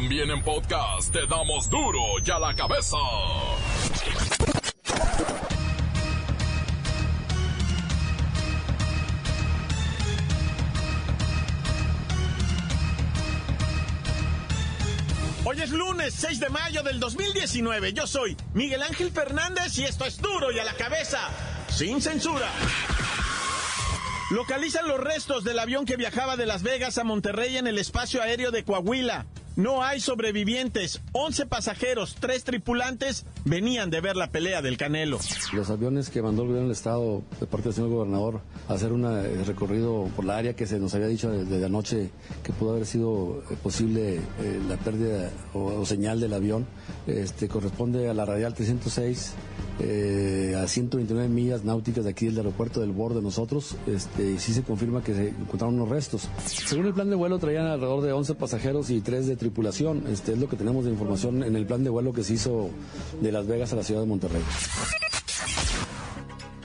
También en podcast te damos duro y a la cabeza. Hoy es lunes 6 de mayo del 2019. Yo soy Miguel Ángel Fernández y esto es duro y a la cabeza, sin censura. Localizan los restos del avión que viajaba de Las Vegas a Monterrey en el espacio aéreo de Coahuila. No hay sobrevivientes. 11 pasajeros, 3 tripulantes venían de ver la pelea del Canelo. Los aviones que mandó el gobierno del Estado de parte del señor gobernador a hacer un eh, recorrido por la área que se nos había dicho desde anoche que pudo haber sido eh, posible eh, la pérdida o, señal del avión, este, corresponde a la radial 306 a 129 millas náuticas de aquí del aeropuerto del borde de nosotros, este, sí se confirma que se encontraron unos restos. Según el plan de vuelo traían alrededor de 11 pasajeros y 3 de tripulación, este es lo que tenemos de información en el plan de vuelo que se hizo de Las Vegas a la ciudad de Monterrey.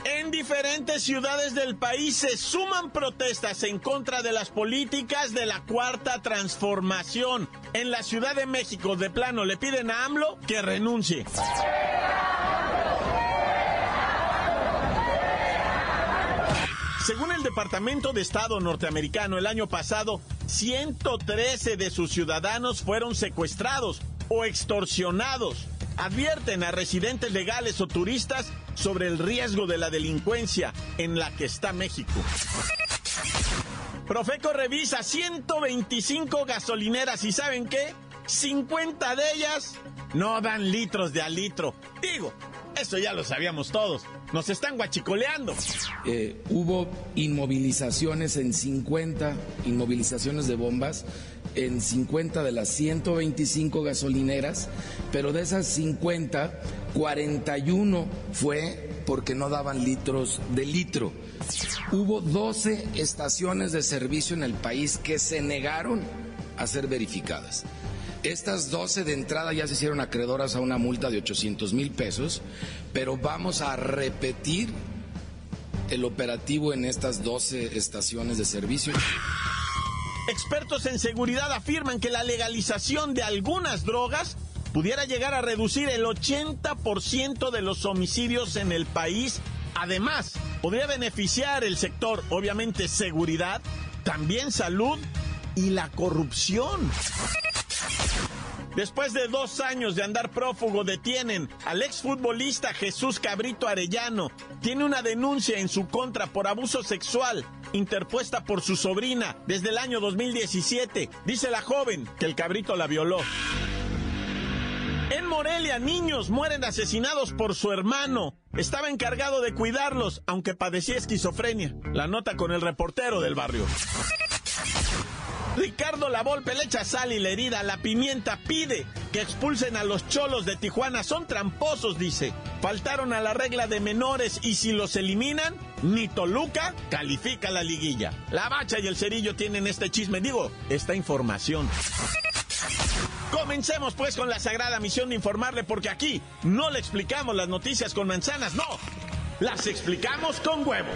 En diferentes ciudades del país se suman protestas en contra de las políticas de la cuarta transformación. En la Ciudad de México, de plano, le piden a AMLO que renuncie. Según el Departamento de Estado norteamericano, el año pasado, 113 de sus ciudadanos fueron secuestrados o extorsionados. Advierten a residentes legales o turistas sobre el riesgo de la delincuencia en la que está México. Profeco revisa 125 gasolineras y ¿saben qué? 50 de ellas no dan litros de al litro. Digo, eso ya lo sabíamos todos. Nos están guachicoleando. Eh, hubo inmovilizaciones en 50, inmovilizaciones de bombas en 50 de las 125 gasolineras, pero de esas 50, 41 fue porque no daban litros de litro. Hubo 12 estaciones de servicio en el país que se negaron a ser verificadas. Estas 12 de entrada ya se hicieron acreedoras a una multa de 800 mil pesos, pero vamos a repetir el operativo en estas 12 estaciones de servicio. Expertos en seguridad afirman que la legalización de algunas drogas pudiera llegar a reducir el 80% de los homicidios en el país. Además, podría beneficiar el sector, obviamente, seguridad, también salud y la corrupción. Después de dos años de andar prófugo, detienen al exfutbolista Jesús Cabrito Arellano. Tiene una denuncia en su contra por abuso sexual interpuesta por su sobrina desde el año 2017. Dice la joven que el cabrito la violó. En Morelia, niños mueren asesinados por su hermano. Estaba encargado de cuidarlos, aunque padecía esquizofrenia. La nota con el reportero del barrio. Ricardo Lavolpe le echa sal y la herida. La pimienta pide que expulsen a los cholos de Tijuana. Son tramposos, dice. Faltaron a la regla de menores y si los eliminan, ni Toluca califica la liguilla. La bacha y el cerillo tienen este chisme, digo, esta información. Comencemos pues con la sagrada misión de informarle porque aquí no le explicamos las noticias con manzanas, no, las explicamos con huevos.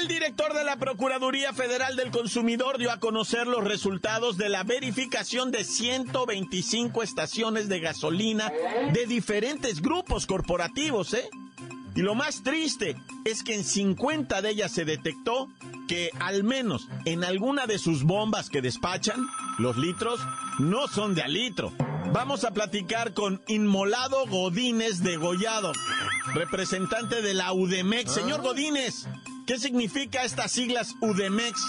El director de la Procuraduría Federal del Consumidor dio a conocer los resultados de la verificación de 125 estaciones de gasolina de diferentes grupos corporativos, ¿eh? Y lo más triste es que en 50 de ellas se detectó que al menos en alguna de sus bombas que despachan, los litros no son de a litro. Vamos a platicar con Inmolado Godínez de Gollado, representante de la UDEMEX. Señor Godínez, ¿Qué significa estas siglas UDEMEX?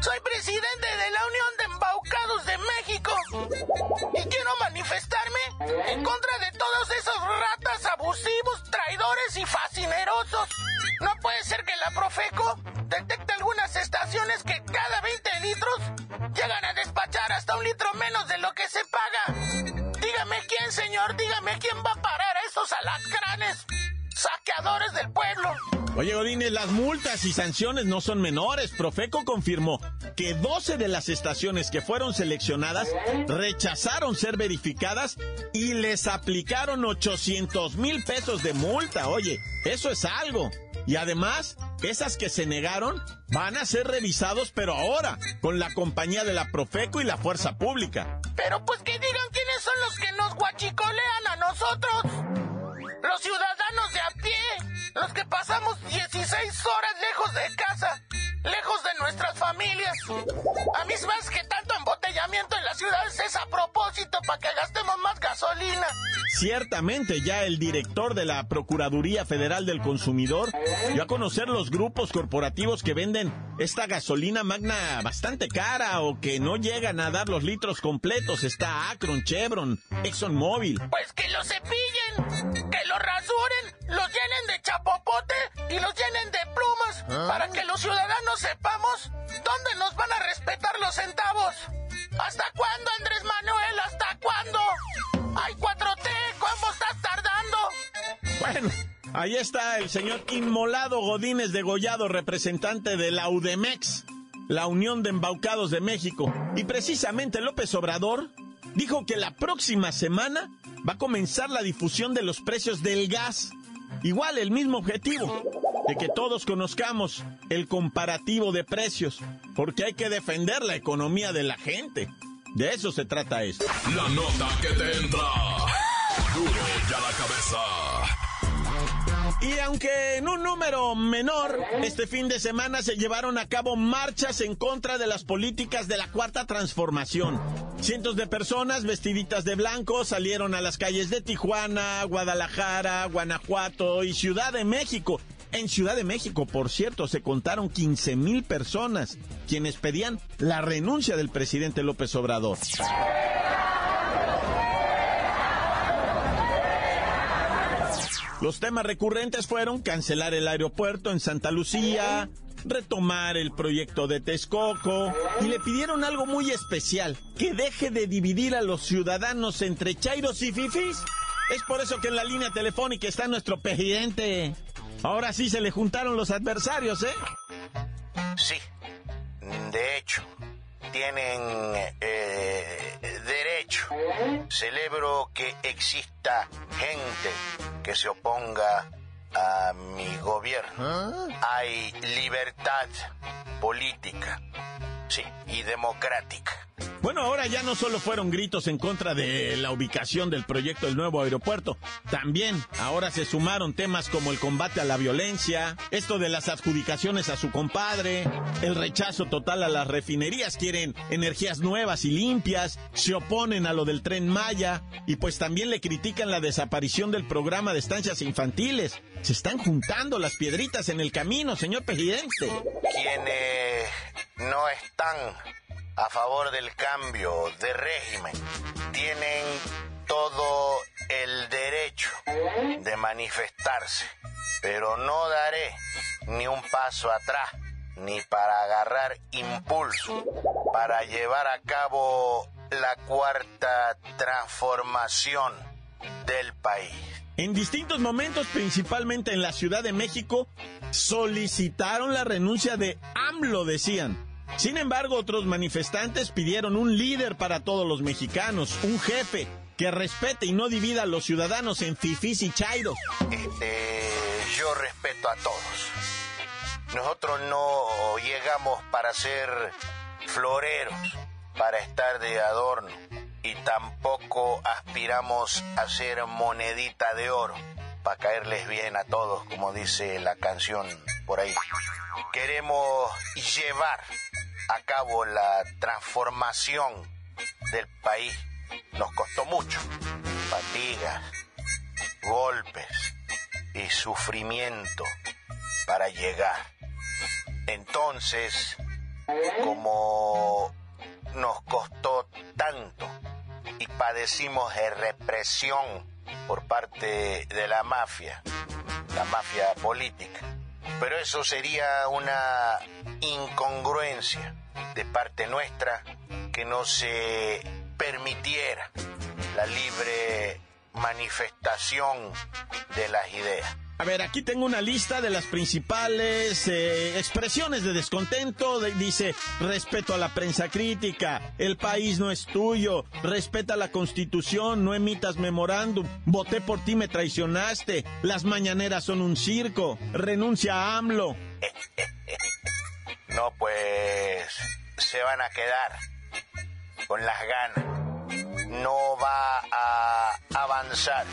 Soy presidente de la Unión de Embaucados de México y quiero manifestarme en contra de todos esos ratas abusivos, traidores y fascinerosos. No puede ser que la Profeco detecte algunas estaciones que cada 20 litros llegan a despachar hasta un litro menos de lo que se paga. Dígame quién, señor, dígame quién va a parar a esos alacranes, saqueadores del pueblo. Oye, Godínez, las multas y sanciones no son menores. Profeco confirmó que 12 de las estaciones que fueron seleccionadas rechazaron ser verificadas y les aplicaron 800 mil pesos de multa. Oye, eso es algo. Y además, esas que se negaron van a ser revisados, pero ahora, con la compañía de la Profeco y la Fuerza Pública. Pero pues que digan quiénes son los que nos guachicolean a nosotros. Los ciudadanos de los que pasamos 16 horas lejos de casa, lejos de nuestras familias. A mí es que tanto embotellamiento en las ciudades es a propósito para que gastemos más gasolina. Ciertamente, ya el director de la Procuraduría Federal del Consumidor dio a conocer los grupos corporativos que venden esta gasolina magna bastante cara o que no llegan a dar los litros completos. Está Akron, Chevron, ExxonMobil. Pues que los cepillen, que los rasuren, los llenen de chapopote y los llenen de plumas ¿Ah? para que los ciudadanos sepamos dónde nos van a respetar los centavos. ¿Hasta cuándo, Andrés Manuel? ¿Hasta cuándo? ¡Ay, 4T! ¿Cómo estás tardando? Bueno, ahí está el señor Inmolado Godínez de Gollado, representante de la UDEMEX, la Unión de Embaucados de México. Y precisamente López Obrador dijo que la próxima semana va a comenzar la difusión de los precios del gas. Igual el mismo objetivo, de que todos conozcamos el comparativo de precios, porque hay que defender la economía de la gente. De eso se trata esto. La nota que te entra. Duro ya la cabeza. Y aunque en un número menor, este fin de semana se llevaron a cabo marchas en contra de las políticas de la cuarta transformación. Cientos de personas vestiditas de blanco salieron a las calles de Tijuana, Guadalajara, Guanajuato y Ciudad de México. En Ciudad de México, por cierto, se contaron 15 mil personas quienes pedían la renuncia del presidente López Obrador. Los temas recurrentes fueron cancelar el aeropuerto en Santa Lucía, retomar el proyecto de Texcoco y le pidieron algo muy especial, que deje de dividir a los ciudadanos entre chairos y fifis. Es por eso que en la línea telefónica está nuestro presidente. Ahora sí se le juntaron los adversarios, ¿eh? Sí, de hecho, tienen eh, derecho. Celebro que exista gente que se oponga a mi gobierno. ¿Ah? Hay libertad política, sí, y democrática. Bueno, ahora ya no solo fueron gritos en contra de la ubicación del proyecto del nuevo aeropuerto, también ahora se sumaron temas como el combate a la violencia, esto de las adjudicaciones a su compadre, el rechazo total a las refinerías, quieren energías nuevas y limpias, se oponen a lo del tren Maya y pues también le critican la desaparición del programa de estancias infantiles. Se están juntando las piedritas en el camino, señor presidente. Quienes no están a favor del cambio de régimen tienen todo el derecho de manifestarse, pero no daré ni un paso atrás ni para agarrar impulso para llevar a cabo la cuarta transformación del país. En distintos momentos, principalmente en la Ciudad de México, solicitaron la renuncia de AMLO, decían. Sin embargo, otros manifestantes pidieron un líder para todos los mexicanos, un jefe que respete y no divida a los ciudadanos en fifís y chairos. Este, yo respeto a todos. Nosotros no llegamos para ser floreros, para estar de adorno, y tampoco aspiramos a ser monedita de oro, para caerles bien a todos, como dice la canción por ahí. Queremos llevar a cabo la transformación del país nos costó mucho. Fatigas, golpes y sufrimiento para llegar. Entonces, como nos costó tanto y padecimos de represión por parte de la mafia, la mafia política, pero eso sería una incongruencia de parte nuestra que no se permitiera la libre manifestación de las ideas. A ver, aquí tengo una lista de las principales eh, expresiones de descontento. dice, respeto a la prensa crítica, el país no es tuyo, respeta la constitución, no emitas memorándum, voté por ti, me traicionaste, las mañaneras son un circo, renuncia a AMLO. no, pues se van a quedar con las ganas no va a avanzar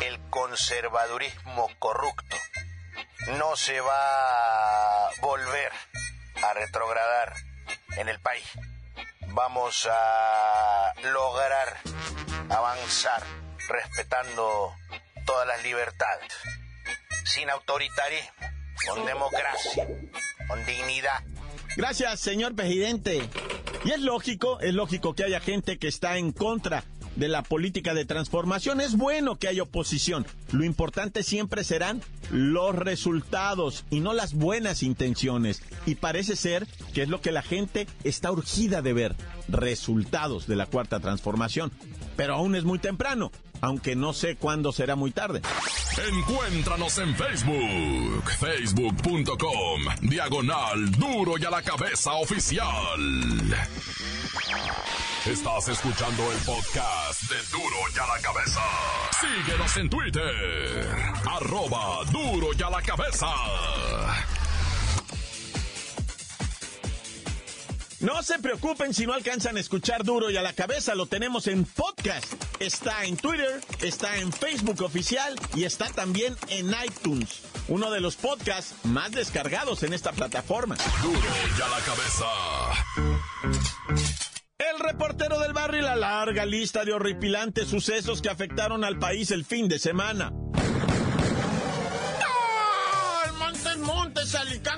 el conservadurismo corrupto, no se va a volver a retrogradar en el país. Vamos a lograr avanzar respetando todas las libertades, sin autoritarismo, con democracia, con dignidad. Gracias, señor presidente. Y es lógico, es lógico que haya gente que está en contra de la política de transformación. Es bueno que haya oposición. Lo importante siempre serán los resultados y no las buenas intenciones. Y parece ser que es lo que la gente está urgida de ver, resultados de la cuarta transformación. Pero aún es muy temprano, aunque no sé cuándo será muy tarde. Encuéntranos en Facebook, facebook.com, diagonal duro y a la cabeza oficial. Estás escuchando el podcast de Duro y a la cabeza. Síguenos en Twitter, arroba duro y a la cabeza. No se preocupen si no alcanzan a escuchar duro y a la cabeza, lo tenemos en podcast. Está en Twitter, está en Facebook oficial y está también en iTunes, uno de los podcasts más descargados en esta plataforma. Duro y a la cabeza. El reportero del barrio y la larga lista de horripilantes sucesos que afectaron al país el fin de semana. alicantes, pintos,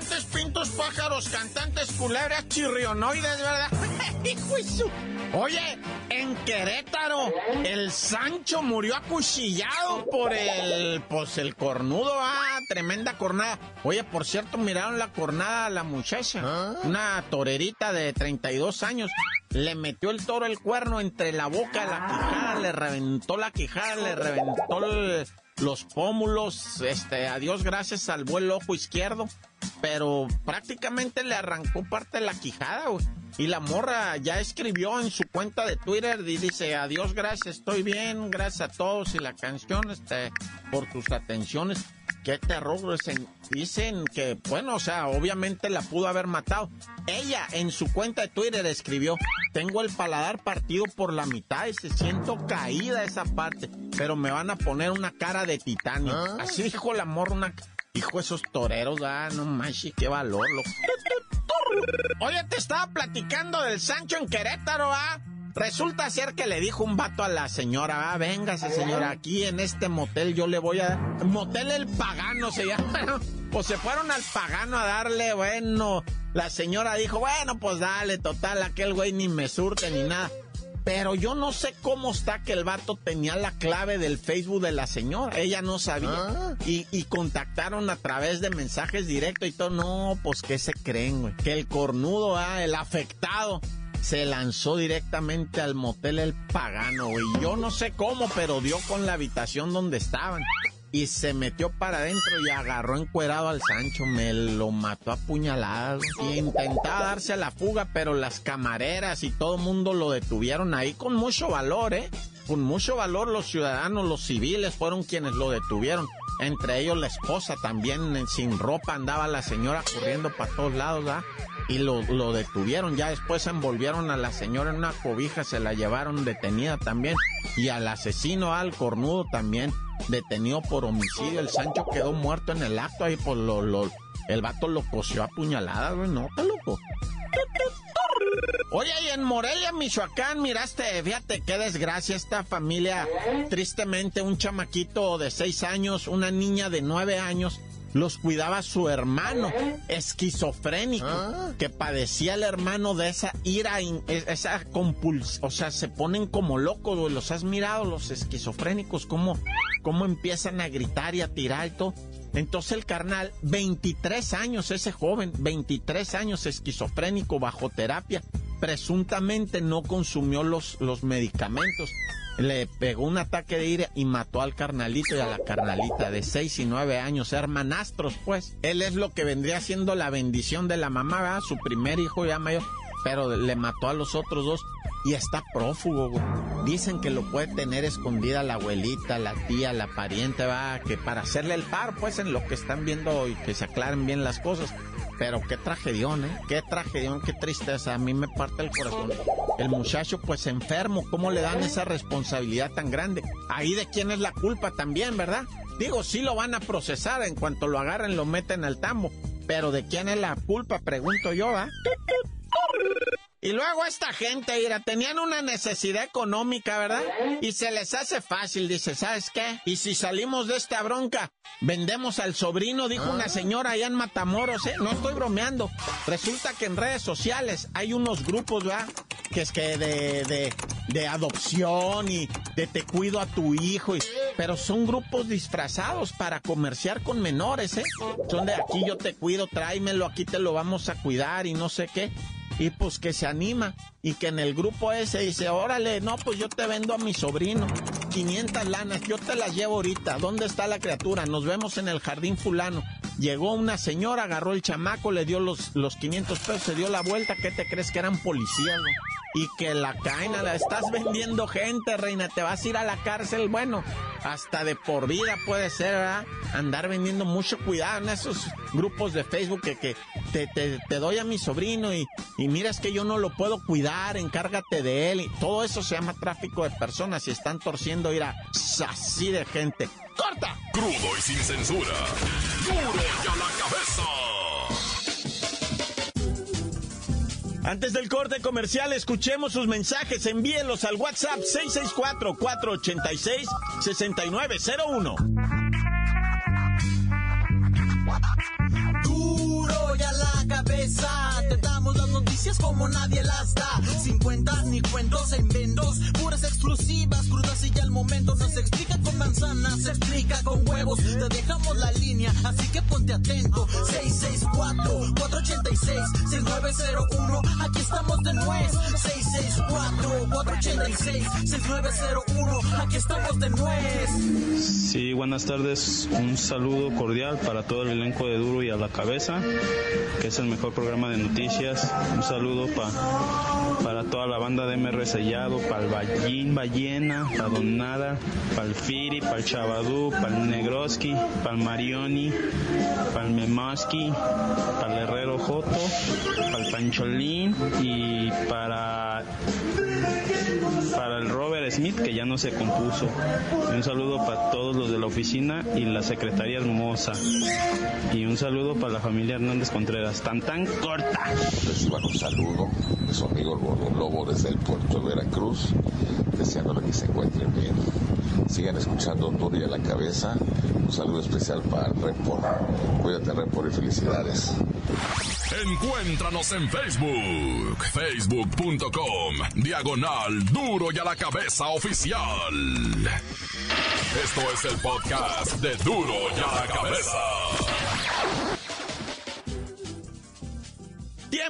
pájaros, cantantes, culebras, chirrionoides, ¿verdad? Oye, en Querétaro, el Sancho murió acuchillado por el, pues el cornudo, ah, tremenda cornada. Oye, por cierto, miraron la cornada a la muchacha, ¿Ah? una torerita de 32 años. Le metió el toro el cuerno entre la boca la quijada, le reventó la quijada, le reventó el, los pómulos, este, a Dios gracias, salvó el ojo izquierdo, pero prácticamente le arrancó parte de la quijada, Y la morra ya escribió en su cuenta de Twitter y dice, adiós, gracias, estoy bien, gracias a todos y la canción, este, por tus atenciones. Qué terror, dicen, dicen que, bueno, o sea, obviamente la pudo haber matado. Ella en su cuenta de Twitter escribió, tengo el paladar partido por la mitad y se siento caída esa parte, pero me van a poner una cara de titanio. ¿Ah? Así dijo la morra, una... Hijo, esos toreros, ah, no manches, qué valor, loco. Oye, te estaba platicando del Sancho en Querétaro, ah. Resulta ser que le dijo un vato a la señora, ah, véngase señora, aquí en este motel yo le voy a... Motel el pagano se llama. Pues se fueron al pagano a darle, bueno, la señora dijo, bueno, pues dale, total, aquel güey ni me surte ni nada. Pero yo no sé cómo está que el vato tenía la clave del Facebook de la señora. Ella no sabía. Ah. Y, y, contactaron a través de mensajes directos y todo. No, pues ¿qué se creen, güey? Que el cornudo, ah, el afectado, se lanzó directamente al motel El Pagano, güey. Yo no sé cómo, pero dio con la habitación donde estaban. Y se metió para adentro y agarró encuerado al Sancho, me lo mató a puñaladas. Y intentaba darse a la fuga, pero las camareras y todo el mundo lo detuvieron ahí con mucho valor, ¿eh? Con mucho valor los ciudadanos, los civiles fueron quienes lo detuvieron. Entre ellos la esposa también sin ropa andaba la señora corriendo para todos lados, y lo, lo, detuvieron. Ya después envolvieron a la señora en una cobija, se la llevaron detenida también. Y al asesino, al cornudo también, detenido por homicidio. El Sancho quedó muerto en el acto ahí por lo, lo el vato lo cosió a puñaladas, güey. No, te loco. Oye, y en Morelia, Michoacán, miraste, fíjate qué desgracia esta familia. Tristemente, un chamaquito de seis años, una niña de nueve años, los cuidaba su hermano esquizofrénico ah. que padecía el hermano de esa ira, esa compulsión, o sea, se ponen como locos, Los has mirado, los esquizofrénicos, cómo, cómo empiezan a gritar y a tirar y todo. Entonces el carnal, 23 años ese joven, 23 años esquizofrénico bajo terapia, presuntamente no consumió los, los medicamentos. Le pegó un ataque de ira y mató al carnalito y a la carnalita de 6 y 9 años, hermanastros, pues. Él es lo que vendría siendo la bendición de la mamá, ¿verdad? su primer hijo ya mayor, pero le mató a los otros dos y está prófugo. Dicen que lo puede tener escondida la abuelita, la tía, la pariente, va, que para hacerle el par, pues, en lo que están viendo y que se aclaren bien las cosas. Pero qué tragedión, ¿eh? Qué tragedión, qué tristeza. A mí me parte el corazón. El muchacho, pues, enfermo. ¿Cómo le dan esa responsabilidad tan grande? Ahí de quién es la culpa también, ¿verdad? Digo, sí lo van a procesar. En cuanto lo agarren, lo meten al tambo. Pero de quién es la culpa, pregunto yo, ¿ah? Y luego esta gente, mira, tenían una necesidad económica, ¿verdad? Y se les hace fácil, dice, ¿sabes qué? Y si salimos de esta bronca, vendemos al sobrino, dijo una señora allá en Matamoros, ¿eh? No estoy bromeando. Resulta que en redes sociales hay unos grupos, ¿verdad? Que es que de, de, de adopción y de te cuido a tu hijo, y, pero son grupos disfrazados para comerciar con menores, ¿eh? Son de aquí yo te cuido, tráemelo, aquí te lo vamos a cuidar y no sé qué y pues que se anima y que en el grupo ese dice, órale, no, pues yo te vendo a mi sobrino, 500 lanas, yo te las llevo ahorita, ¿dónde está la criatura? Nos vemos en el jardín fulano. Llegó una señora, agarró el chamaco, le dio los, los 500 pesos, se dio la vuelta, ¿qué te crees que eran policías? Y que la caen la estás vendiendo gente, reina, te vas a ir a la cárcel, bueno, hasta de por vida puede ser, ¿verdad? Andar vendiendo mucho cuidado en esos grupos de Facebook que, te, doy a mi sobrino y, y mira es que yo no lo puedo cuidar, encárgate de él y todo eso se llama tráfico de personas y están torciendo ir a así de gente. ¡Corta! Crudo y sin censura. ¡Duro y a la cabeza! Antes del corte comercial, escuchemos sus mensajes. Envíenlos al WhatsApp 664-486-6901. Duro y a la cabeza, te damos las noticias como nadie las da. Sin cuentas ni cuentos en vendos, puras exclusivas, crudas y ya el momento. No se explica con manzanas, se explica con huevos. Te dejamos la línea, así que ponte atento. 664-486-6901, aquí estamos de nuez. 664-486-6901, aquí estamos de nuez. Sí, buenas tardes. Un saludo cordial para todo el elenco de Duro y a la Cabeza, que es el mejor programa de noticias. Un saludo para toda la banda de MR Sellado, para el Ballena, para Don Nada, para el Firi, para el Chavadú, para el Negroski, para el Marioni, para el Memoski, para el Herrero Joto, para el Pancholín y para para el Robert Smith, que ya no se compuso. Un saludo para todos los de la oficina y la secretaria hermosa. Y un saludo para la familia Hernández Contreras, tan tan corta. Reciban un saludo de su amigo el Lobo desde el puerto de Veracruz, deseándole que se encuentren bien. Sigan escuchando Duro y a la cabeza. Un saludo especial para Repor. Cuídate, Repor, y felicidades. Encuéntranos en Facebook, facebook.com, diagonal duro y a la cabeza oficial. Esto es el podcast de duro y a la cabeza.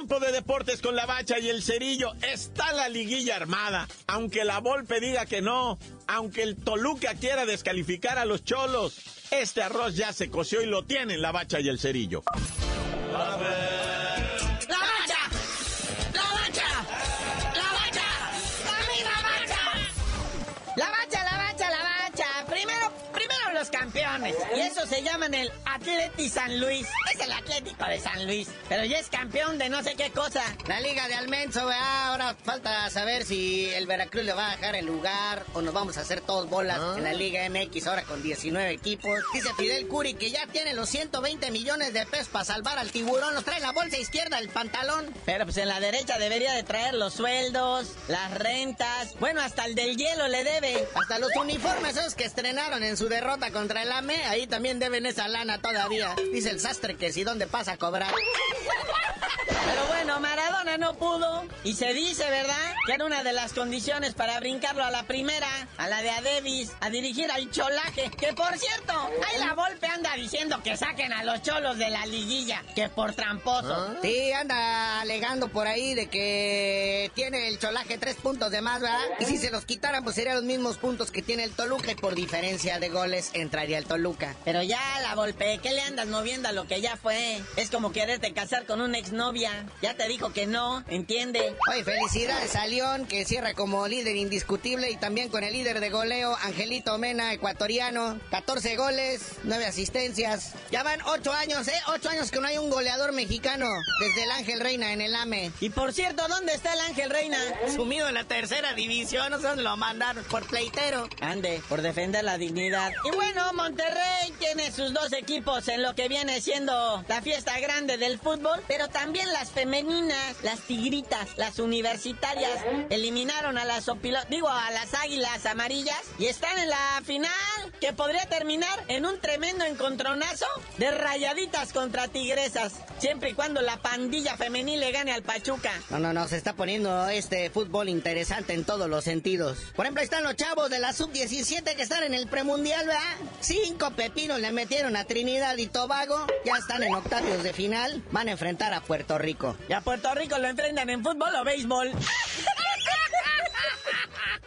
Tiempo de deportes con la bacha y el cerillo. Está la liguilla armada. Aunque la Volpe diga que no, aunque el Toluca quiera descalificar a los cholos, este arroz ya se coció y lo tienen la bacha y el cerillo. Y eso se llaman el Atleti San Luis. Es el Atlético de San Luis. Pero ya es campeón de no sé qué cosa. La Liga de Almenso, ahora falta saber si el Veracruz le va a dejar el lugar o nos vamos a hacer todos bolas ah. en la Liga MX ahora con 19 equipos. Dice Fidel Curi que ya tiene los 120 millones de pesos para salvar al tiburón. Los trae la bolsa izquierda, el pantalón. Pero pues en la derecha debería de traer los sueldos, las rentas. Bueno, hasta el del hielo le debe. Hasta los uniformes esos que estrenaron en su derrota contra el Ahí también deben esa lana todavía. Dice el sastre que si dónde pasa a cobrar. Pero bueno, Maradona no pudo. Y se dice, ¿verdad? Que era una de las condiciones para brincarlo a la primera, a la de Adebis, a dirigir al cholaje. Que por cierto, ahí la Volpe anda diciendo que saquen a los cholos de la liguilla, que por tramposo. ¿Ah? Sí, anda alegando por ahí de que tiene el cholaje tres puntos de más, ¿verdad? Y si se los quitaran, pues serían los mismos puntos que tiene el Toluca y por diferencia de goles entraría el Toluca. Pero ya, la Volpe, ¿qué le andas moviendo a lo que ya fue? Es como quererte casar con una exnovia. Ya te dijo que no, ¿entiende? Oye, felicidades a León, que cierra como líder indiscutible y también con el líder de goleo, Angelito Mena, ecuatoriano. 14 goles, 9 asistencias. Ya van 8 años, ¿eh? 8 años que no hay un goleador mexicano desde el Ángel Reina en el AME. Y por cierto, ¿dónde está el Ángel Reina? Sumido en la tercera división, no dónde lo mandaron, por pleitero. Ande, por defender la dignidad. Y bueno, Monterrey tiene sus dos equipos en lo que viene siendo la fiesta grande del fútbol, pero también las femeninas, las tigritas, las universitarias, eliminaron a las opilo- digo, a las águilas amarillas y están en la final que podría terminar en un tremendo encontronazo de rayaditas contra tigresas, siempre y cuando la pandilla femenil le gane al Pachuca. No, no, no, se está poniendo este fútbol interesante en todos los sentidos. Por ejemplo, ahí están los chavos de la sub-17 que están en el premundial, ¿verdad? Cinco pepinos le metieron a Trinidad y Tobago. Ya están en octavios de final. Van a enfrentar a Puerto Rico. ¿Y a Puerto Rico lo enfrentan en fútbol o béisbol?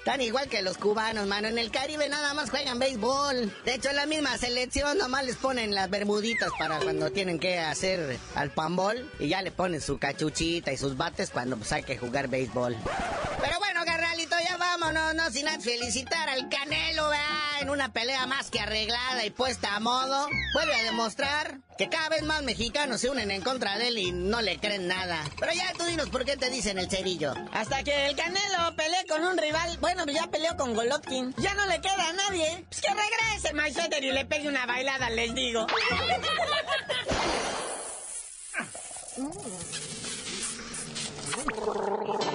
Están igual que los cubanos, mano. En el Caribe nada más juegan béisbol. De hecho, la misma selección nomás les ponen las bermuditas para cuando tienen que hacer al pambol. Y ya le ponen su cachuchita y sus bates cuando pues, hay que jugar béisbol. Pero vámonos, no sin antes felicitar al Canelo, ¿verdad? En una pelea más que arreglada y puesta a modo. Vuelve a demostrar que cada vez más mexicanos se unen en contra de él y no le creen nada. Pero ya tú dinos por qué te dicen el cerillo. Hasta que el Canelo pelee con un rival. Bueno, pues ya peleó con Golovkin. Ya no le queda a nadie. Pues que regrese, Maiseter, y le pegue una bailada, les digo.